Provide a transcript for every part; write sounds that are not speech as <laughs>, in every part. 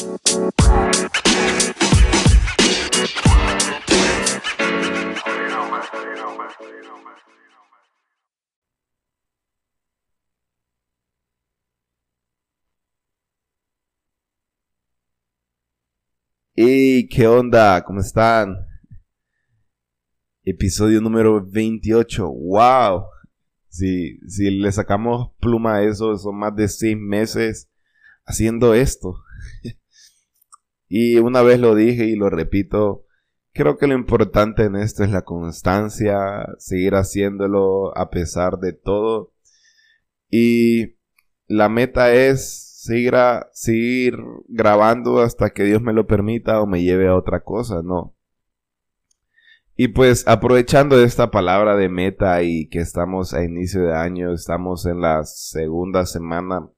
Hey, ¿qué onda? ¿Cómo están? Episodio número 28. ¡Wow! Si, si le sacamos pluma a eso, son más de seis meses haciendo esto. <laughs> y una vez lo dije y lo repito, creo que lo importante en esto es la constancia, seguir haciéndolo a pesar de todo. Y la meta es seguir, seguir grabando hasta que Dios me lo permita o me lleve a otra cosa, no. Y pues aprovechando esta palabra de meta y que estamos a inicio de año, estamos en la segunda semana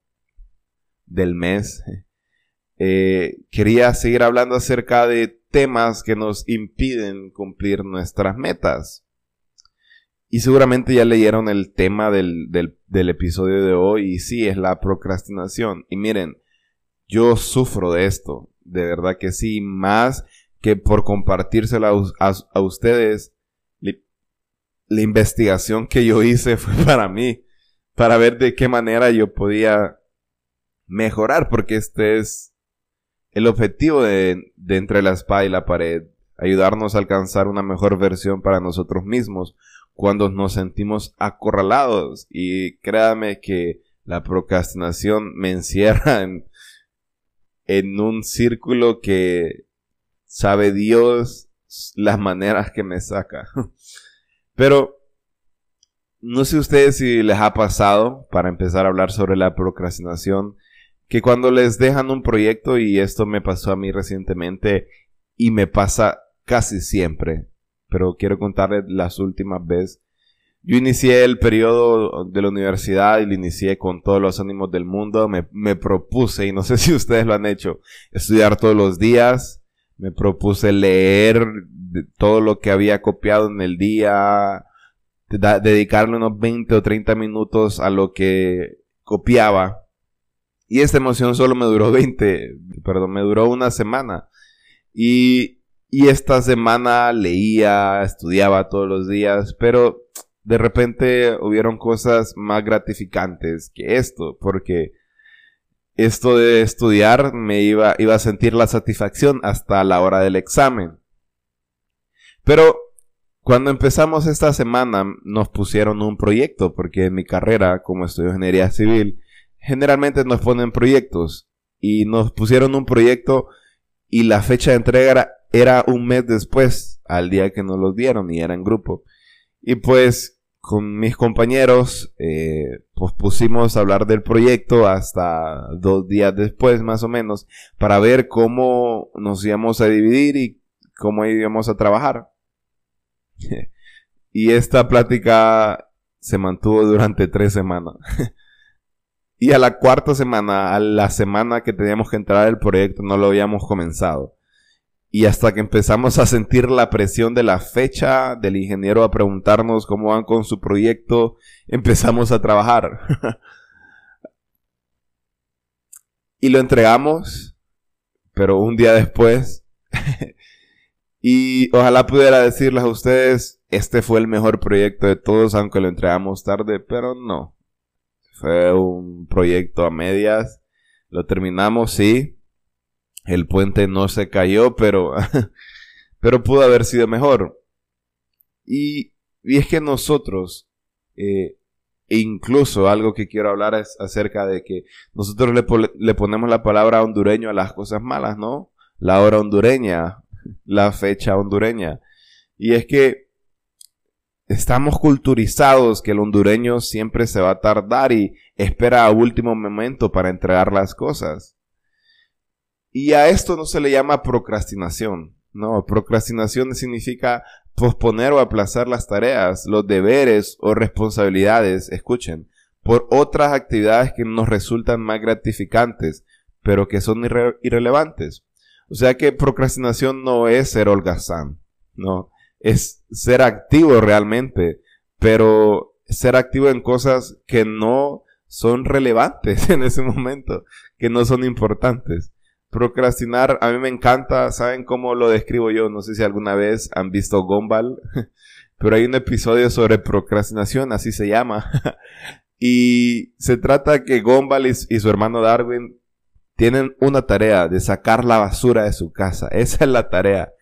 del mes, eh, quería seguir hablando acerca de temas que nos impiden cumplir nuestras metas. Y seguramente ya leyeron el tema del, episodio de hoy y sí, es la procrastinación. Y miren, yo sufro de esto, de verdad que sí, más que por compartírsela a, ustedes, la investigación que yo hice <laughs> fue para mí, para ver de qué manera yo podía mejorar, porque este es el objetivo de, entre la espada y la pared, ayudarnos a alcanzar una mejor versión para nosotros mismos, cuando nos sentimos acorralados. Y créame que la procrastinación me encierra en, en un círculo que sabe Dios las maneras que me saca. <laughs> Pero no sé ustedes si les ha pasado, para empezar a hablar sobre la procrastinación, que cuando les dejan un proyecto, y esto me pasó a mí recientemente, y me pasa casi siempre, pero quiero contarles las últimas veces. Yo inicié el periodo de la universidad y lo inicié con todos los ánimos del mundo. Me, propuse, y no sé <laughs> si ustedes lo han hecho, estudiar todos los días. Me propuse leer todo lo que había copiado en el día, dedicarle unos 20 o 30 minutos a lo que copiaba. Y esta emoción solo me duró 20, perdón, me duró una semana. Y y esta semana leía, estudiaba todos los días, pero de repente hubieron cosas más gratificantes que esto, porque esto de estudiar me iba, iba a sentir la satisfacción hasta la hora del examen. Pero cuando empezamos esta semana nos pusieron un proyecto, porque en mi carrera, como estudio ingeniería civil, generalmente nos ponen proyectos y nos pusieron un proyecto y la fecha de entrega era un mes después al día que nos los dieron y era en grupo. Y pues con mis compañeros eh, pues pusimos a hablar del proyecto hasta dos días después más o menos para ver cómo nos íbamos a dividir y cómo íbamos a trabajar. <laughs> y esta plática se mantuvo durante tres semanas. <laughs> y a la cuarta semana, a la semana que teníamos que entrar al proyecto, no lo habíamos comenzado. Y hasta que empezamos a sentir la presión de la fecha, del ingeniero a preguntarnos cómo van con su proyecto, empezamos a trabajar. <laughs> y lo entregamos, pero un día después. <laughs> y ojalá pudiera decirles a ustedes, este fue el mejor proyecto de todos, aunque lo entregamos tarde, pero no. Fue un proyecto a medias. Lo terminamos, sí, el puente no se cayó, pero, <laughs> pero pudo haber sido mejor. Y, y es que nosotros, eh, e incluso algo que quiero hablar es acerca de que nosotros le, le ponemos la palabra hondureño a las cosas malas, ¿no? La hora hondureña, la fecha hondureña. Y es que estamos culturizados que el hondureño siempre se va a tardar y espera a último momento para entregar las cosas. Y a esto no se le llama procrastinación. No, procrastinación significa posponer o aplazar las tareas, los deberes o responsabilidades, escuchen, por otras actividades que nos resultan más gratificantes, pero que son irrelevantes. O sea que procrastinación no es ser holgazán, no, es ser activo realmente, pero ser activo en cosas que no son relevantes <laughs> en ese momento, que no son importantes. Procrastinar a mí me encanta, ¿saben cómo lo describo yo? No sé si alguna vez han visto Gumball, <laughs> pero hay un episodio sobre procrastinación, así se llama. <laughs> y se trata que Gumball y, su hermano Darwin tienen una tarea de sacar la basura de su casa. Esa es la tarea.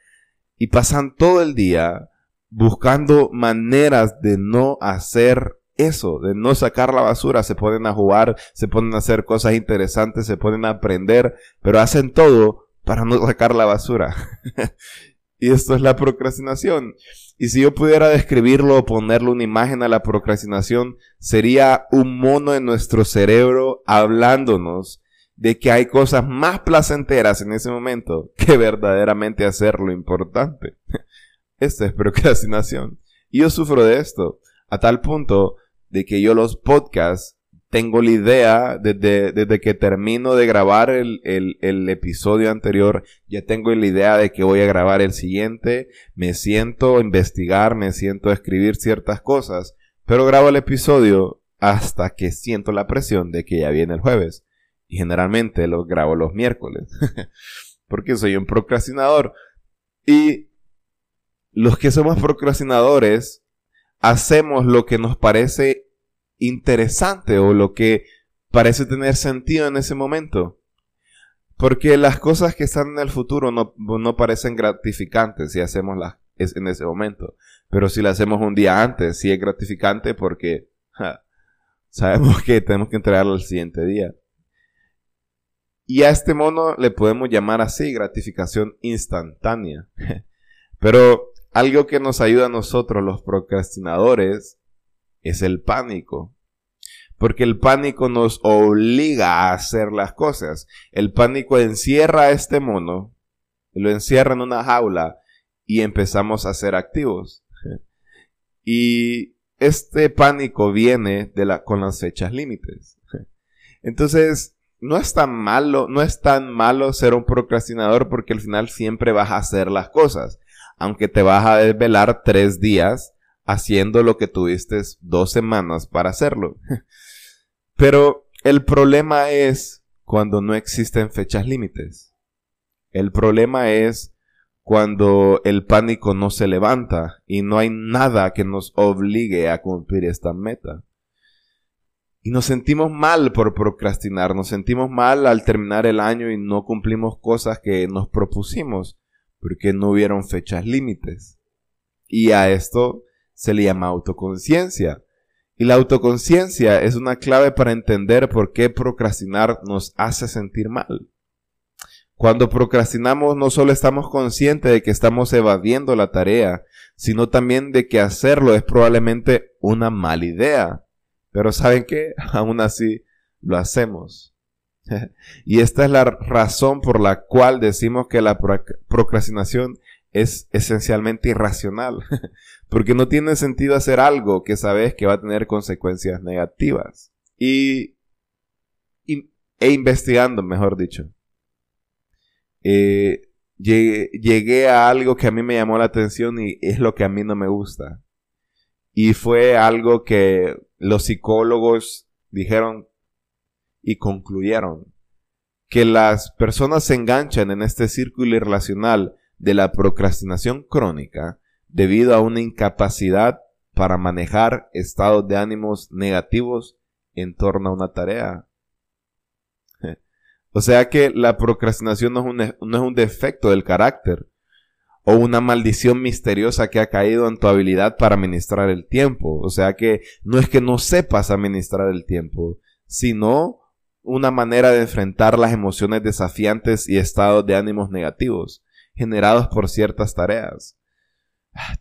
Y pasan todo el día buscando maneras de no hacer eso, de no sacar la basura, se ponen a jugar, se ponen a hacer cosas interesantes, se ponen a aprender, pero hacen todo para no sacar la basura. <laughs> y esto es la procrastinación. Y si yo pudiera describirlo o ponerle una imagen a la procrastinación, sería un mono en nuestro cerebro hablándonos de que hay cosas más placenteras en ese momento que verdaderamente hacer lo importante. <laughs> Esta es procrastinación. Y yo sufro de esto, a tal punto de que yo los podcasts tengo la idea desde, desde que termino de grabar el, el, episodio anterior, ya tengo la idea de que voy a grabar el siguiente, me siento investigar, me siento escribir ciertas cosas, pero grabo el episodio hasta que siento la presión de que ya viene el jueves. Y generalmente lo grabo los miércoles, <laughs> porque soy un procrastinador. Y los que somos procrastinadores hacemos lo que nos parece interesante o lo que parece tener sentido en ese momento. Porque las cosas que están en el futuro no, parecen gratificantes si hacemos las en ese momento. Pero si las hacemos un día antes, sí es gratificante porque sabemos que tenemos que entregarlo el siguiente día. Y a este mono le podemos llamar así, gratificación instantánea. <laughs> Pero algo que nos ayuda a nosotros los procrastinadores es el pánico. Porque el pánico nos obliga a hacer las cosas. El pánico encierra a este mono, lo encierra en una jaula y empezamos a ser activos. <laughs> Y este pánico viene de la, con las fechas límites. <laughs> Entonces, no es tan malo, no es tan malo ser un procrastinador porque al final siempre vas a hacer las cosas aunque te vas a desvelar tres días haciendo lo que tuviste dos semanas para hacerlo. <laughs> Pero el problema es cuando no existen fechas límites. El problema es cuando el pánico no se levanta y no hay nada que nos obligue a cumplir esta meta. Y nos sentimos mal por procrastinar, nos sentimos mal al terminar el año y no cumplimos cosas que nos propusimos porque no hubieron fechas límites. Y a esto se le llama autoconciencia. Y la autoconciencia es una clave para entender por qué procrastinar nos hace sentir mal. Cuando procrastinamos no solo estamos conscientes de que estamos evadiendo la tarea, sino también de que hacerlo es probablemente una mala idea. Pero ¿saben qué? <laughs> Aún así lo hacemos. <laughs> y esta es la razón por la cual decimos que la procrastinación es esencialmente irracional, <laughs> porque no tiene sentido hacer algo que sabes que va a tener consecuencias negativas. Y, e investigando, mejor dicho, eh, llegué, llegué a algo que a mí me llamó la atención y es lo que a mí no me gusta. Y fue algo que los psicólogos dijeron y concluyeron que las personas se enganchan en este círculo irracional de la procrastinación crónica debido a una incapacidad para manejar estados de ánimos negativos en torno a una tarea. <laughs> O sea que la procrastinación no es, un, no es un defecto del carácter o una maldición misteriosa que ha caído en tu habilidad para administrar el tiempo. O sea que no es que no sepas administrar el tiempo, sino una manera de enfrentar las emociones desafiantes y estados de ánimos negativos generados por ciertas tareas.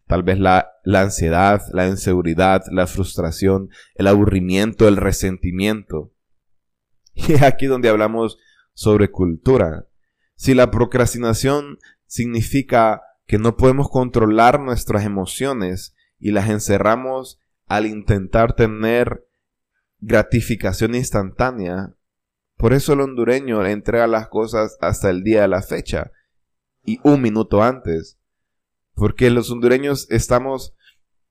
Tal vez la, la, ansiedad, la inseguridad, la frustración, el aburrimiento, el resentimiento. <laughs> Y es aquí donde hablamos sobre cultura. Si la procrastinación significa que no podemos controlar nuestras emociones y las encerramos al intentar tener gratificación instantánea, por eso el hondureño entrega las cosas hasta el día de la fecha y un minuto antes. Porque los hondureños estamos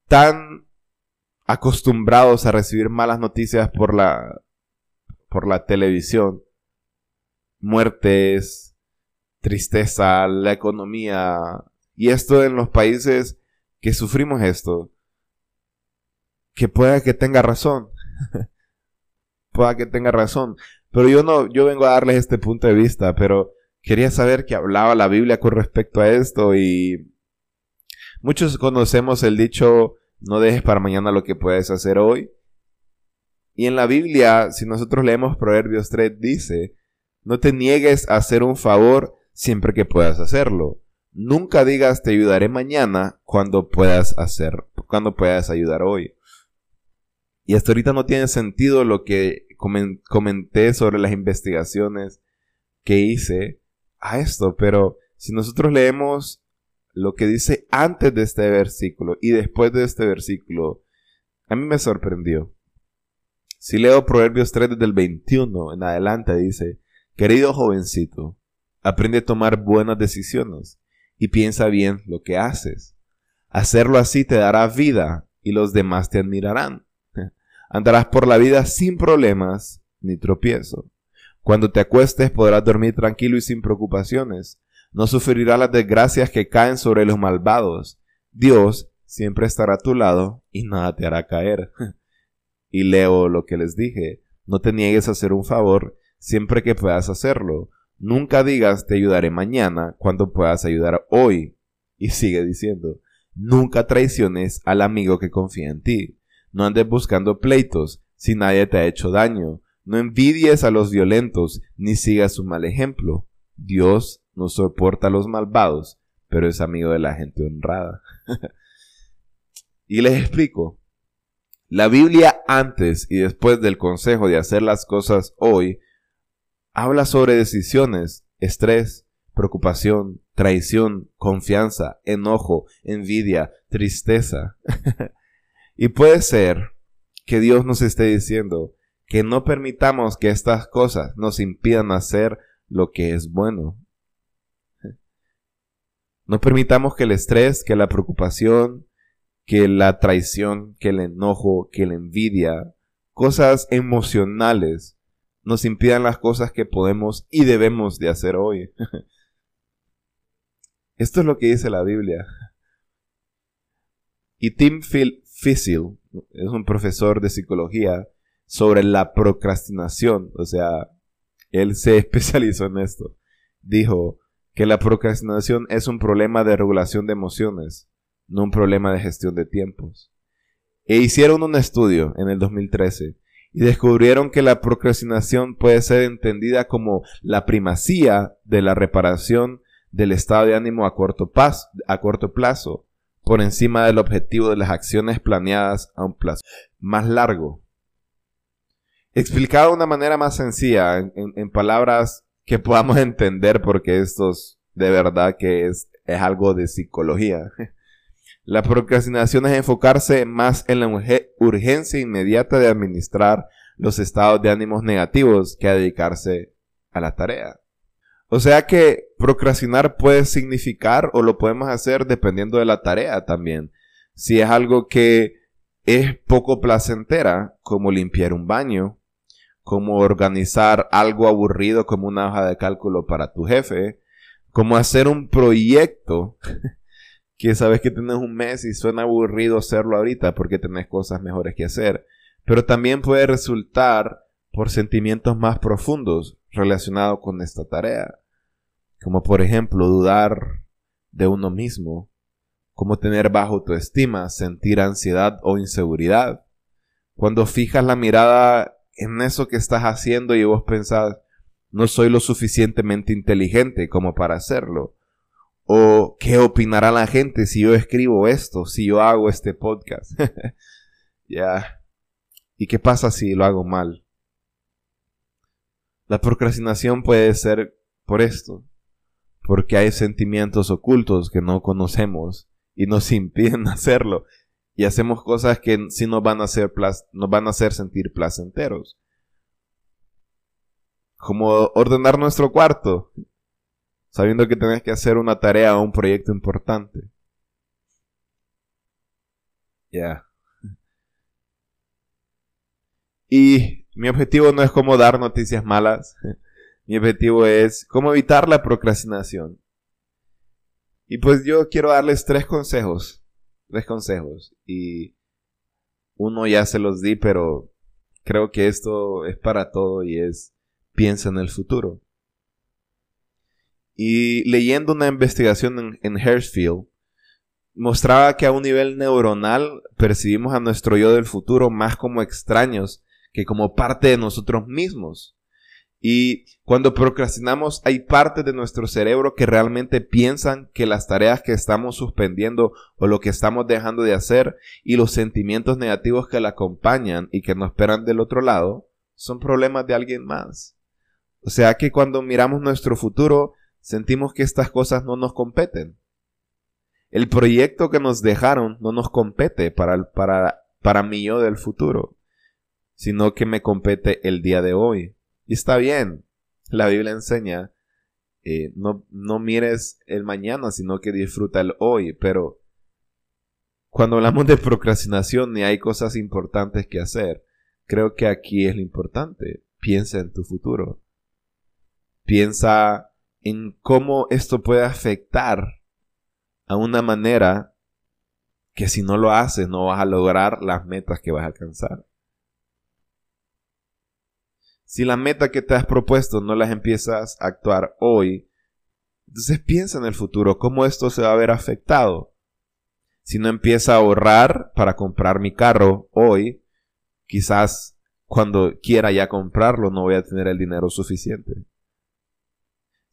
tan acostumbrados a recibir malas noticias por la, por la televisión. Muertes, tristeza, la economía, y esto en los países que sufrimos esto, que pueda que tenga razón, <laughs> pueda que tenga razón, pero yo no, yo vengo a darles este punto de vista, pero quería saber qué hablaba la Biblia con respecto a esto y muchos conocemos el dicho no dejes para mañana lo que puedes hacer hoy. Y en la Biblia, si nosotros leemos Proverbios 3, dice, no te niegues a hacer un favor siempre que puedas hacerlo. Nunca digas te ayudaré mañana cuando puedas hacer, cuando puedas ayudar hoy. Y hasta ahorita no tiene sentido lo que comenté sobre las investigaciones que hice a esto, pero si nosotros leemos lo que dice antes de este versículo y después de este versículo, a mí me sorprendió. Si leo Proverbios 3 desde el 21 en adelante, dice, querido jovencito, aprende a tomar buenas decisiones y piensa bien lo que haces. Hacerlo así te dará vida y los demás te admirarán. <laughs> Andarás por la vida sin problemas ni tropiezo. Cuando te acuestes podrás dormir tranquilo y sin preocupaciones no sufrirá las desgracias que caen sobre los malvados. Dios siempre estará a tu lado y nada te hará caer. <laughs> y leo lo que les dije, no te niegues a hacer un favor siempre que puedas hacerlo. Nunca digas te ayudaré mañana cuando puedas ayudar hoy. Y sigue diciendo, nunca traiciones al amigo que confía en ti. No andes buscando pleitos si nadie te ha hecho daño. No envidies a los violentos ni sigas su mal ejemplo. Dios no soporta a los malvados, pero es amigo de la gente honrada. <laughs> y les explico. La Biblia antes y después del consejo de hacer las cosas hoy habla sobre decisiones, estrés, preocupación, traición, confianza, enojo, envidia, tristeza. <laughs> y puede ser que Dios nos esté diciendo que no permitamos que estas cosas nos impidan hacer lo que es bueno. No permitamos que el estrés, que la preocupación, que la traición, que el enojo, que la envidia, cosas emocionales, nos impidan las cosas que podemos y debemos de hacer hoy. <laughs> Esto es lo que dice la Biblia. Y Tim Fisil es un profesor de psicología sobre la procrastinación, o sea, él se <laughs> especializó en esto. Dijo, que la procrastinación es un problema de regulación de emociones, no un problema de gestión de tiempos. E hicieron un estudio en el 2013 y descubrieron que la procrastinación puede ser entendida como la primacía de la reparación del estado de ánimo a corto, a corto plazo por encima del objetivo de las acciones planeadas a un plazo más largo. Explicado de una manera más sencilla, en palabras que podamos <laughs> entender porque esto de verdad que es, es algo de psicología. <laughs> La procrastinación es enfocarse más en la urgencia inmediata de administrar los estados de ánimos negativos que a dedicarse a la tarea. O sea que procrastinar puede significar o lo podemos hacer dependiendo de la tarea también. Si es algo que es poco placentera, como limpiar un baño, como organizar algo aburrido como una hoja de cálculo para tu jefe, como hacer un proyecto <laughs> que sabes que tienes un mes y suena aburrido hacerlo ahorita porque tenés cosas mejores que hacer, pero también puede resultar por sentimientos más profundos relacionados con esta tarea, como por ejemplo dudar de uno mismo, como tener bajo autoestima, sentir ansiedad o inseguridad. Cuando fijas la mirada en eso que estás haciendo y vos pensás, no soy lo suficientemente inteligente como para hacerlo. O qué opinará la gente si yo escribo esto, si yo hago este podcast. <laughs> ya. ¿Y qué pasa si lo hago mal? La procrastinación puede ser por esto, porque hay sentimientos ocultos que no conocemos y nos <laughs> impiden hacerlo y hacemos cosas que sí nos van a nos van a hacer sentir placenteros. Como ordenar nuestro cuarto, sabiendo que tenés que hacer una tarea o un proyecto importante. Ya. Y mi objetivo no es como dar noticias malas, <laughs> Mi objetivo es cómo evitar la procrastinación. Y pues yo quiero darles tres consejos. Tres consejos. Y uno ya se los di, pero creo que esto es para todo y es piensa en el futuro. Y leyendo una investigación en, en Hersfield, mostraba que a un nivel neuronal percibimos a nuestro yo del futuro más como extraños que como parte de nosotros mismos. Y cuando procrastinamos hay partes de nuestro cerebro que realmente piensan que las tareas que estamos suspendiendo o lo que estamos dejando de hacer y los sentimientos negativos que la acompañan y que nos esperan del otro lado son problemas de alguien más. O sea que cuando miramos nuestro futuro sentimos que estas cosas no nos competen. El proyecto que nos dejaron no nos compete para, para, para mi yo del futuro, sino que me compete el día de hoy. Y está bien, la Biblia enseña, eh, no, no mires el mañana, sino que disfruta el hoy, pero cuando hablamos de procrastinación y hay cosas importantes que hacer, creo que aquí es lo importante. Piensa en tu futuro. Piensa en cómo esto puede afectar a una manera que si no lo haces no vas a lograr las metas que vas a alcanzar. Si la meta que te has propuesto no las empiezas a actuar hoy, entonces piensa en el futuro, cómo esto se va a ver afectado. Si no empieza a ahorrar para comprar mi carro hoy, quizás cuando quiera ya comprarlo no voy a tener el dinero suficiente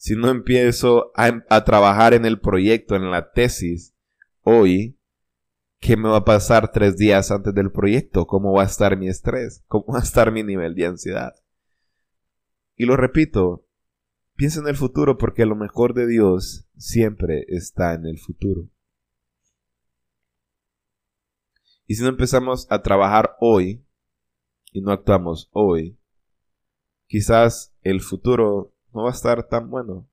si no empiezo a, trabajar en el proyecto, en la tesis, hoy, ¿qué me va a pasar tres días antes del proyecto? ¿Cómo va a estar mi estrés? ¿Cómo va a estar mi nivel de ansiedad? Y lo repito, piensa en el futuro porque lo mejor de Dios siempre está en el futuro. Y si no empezamos a trabajar hoy y no actuamos hoy, quizás el futuro no va a estar tan bueno.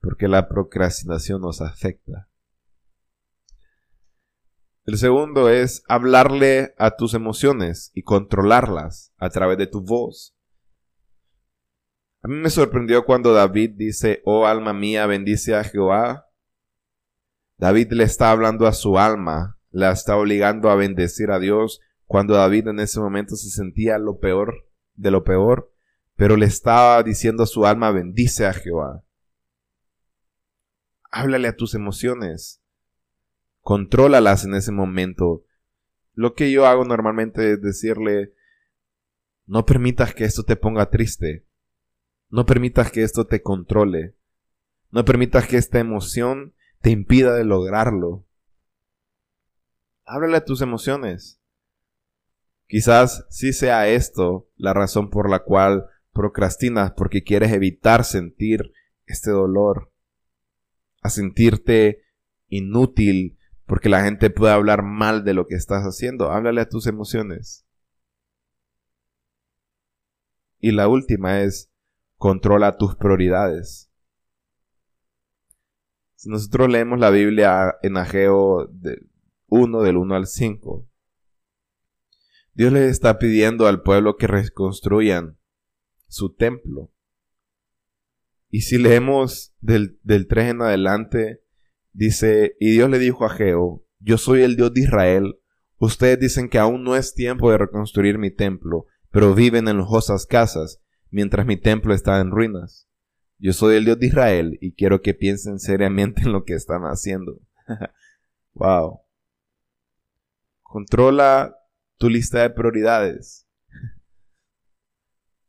Porque la procrastinación nos afecta. El segundo es hablarle a tus emociones y controlarlas a través de tu voz. A mí me sorprendió cuando David dice, oh alma mía, bendice a Jehová. David le está hablando a su alma, la está obligando a bendecir a Dios cuando David en ese momento se sentía lo peor de lo peor pero le estaba diciendo a su alma, bendice a Jehová. Háblale a tus emociones. Contrólalas en ese momento. Lo que yo hago normalmente es decirle, no permitas que esto te ponga triste. No permitas que esto te controle. No permitas que esta emoción te impida de lograrlo. Háblale a tus emociones. Quizás sí sea esto la razón por la cual procrastinas porque quieres evitar sentir este dolor, a sentirte inútil porque la gente puede hablar mal de lo que estás haciendo. Háblale a tus emociones. Y la última es, controla tus prioridades. Si nosotros leemos la Biblia en Ageo 1 del 1 al 5, Dios le está pidiendo al pueblo que reconstruyan su templo. Y si leemos del, del 3 en adelante, dice, y Dios le dijo a Geo, yo soy el Dios de Israel, ustedes dicen que aún no es tiempo de reconstruir mi templo, pero viven en lujosas casas, mientras mi templo está en ruinas. Yo soy el Dios de Israel y quiero que piensen seriamente <laughs> en lo que están haciendo. <laughs> wow. Controla tu lista de prioridades.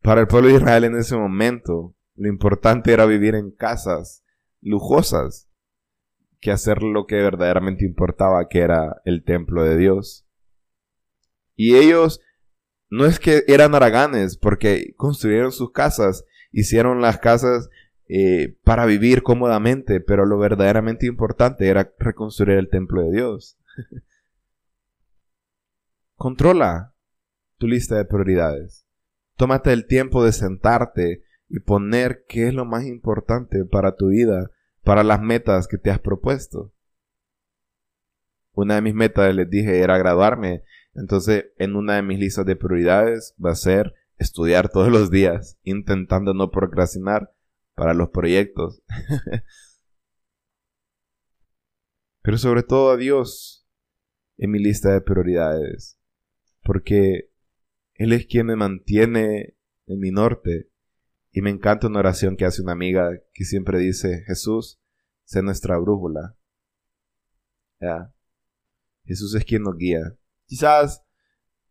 Para el pueblo de Israel en ese momento, lo importante era vivir en casas lujosas que hacer lo que verdaderamente importaba, que era el templo de Dios. Y ellos no es que eran haraganes, porque construyeron sus casas, hicieron las casas eh, para vivir cómodamente, pero lo verdaderamente importante era reconstruir el templo de Dios. <laughs> Controla tu lista de prioridades. Tómate el tiempo de sentarte y poner qué es lo más importante para tu vida, para las metas que te has propuesto. Una de mis metas, les dije, era graduarme. Entonces, en una de mis listas de prioridades va a ser estudiar todos los días, intentando no procrastinar para los proyectos. <laughs> Pero sobre todo a Dios en mi lista de prioridades. Porque Él es quien me mantiene en mi norte. Y me encanta una oración que hace una amiga que siempre dice, Jesús, sé nuestra brújula. Jesús es quien nos guía. Quizás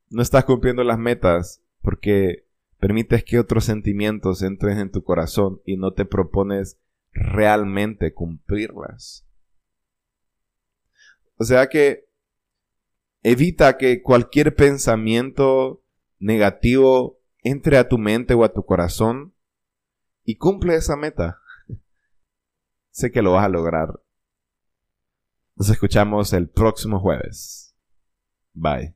no estás cumpliendo las metas porque permites que otros sentimientos entren en tu corazón y no te propones realmente cumplirlas. O sea que evita que cualquier pensamiento negativo entre a tu mente o a tu corazón y cumple esa meta. <laughs> sé que lo vas a lograr. Nos escuchamos el próximo jueves. Bye.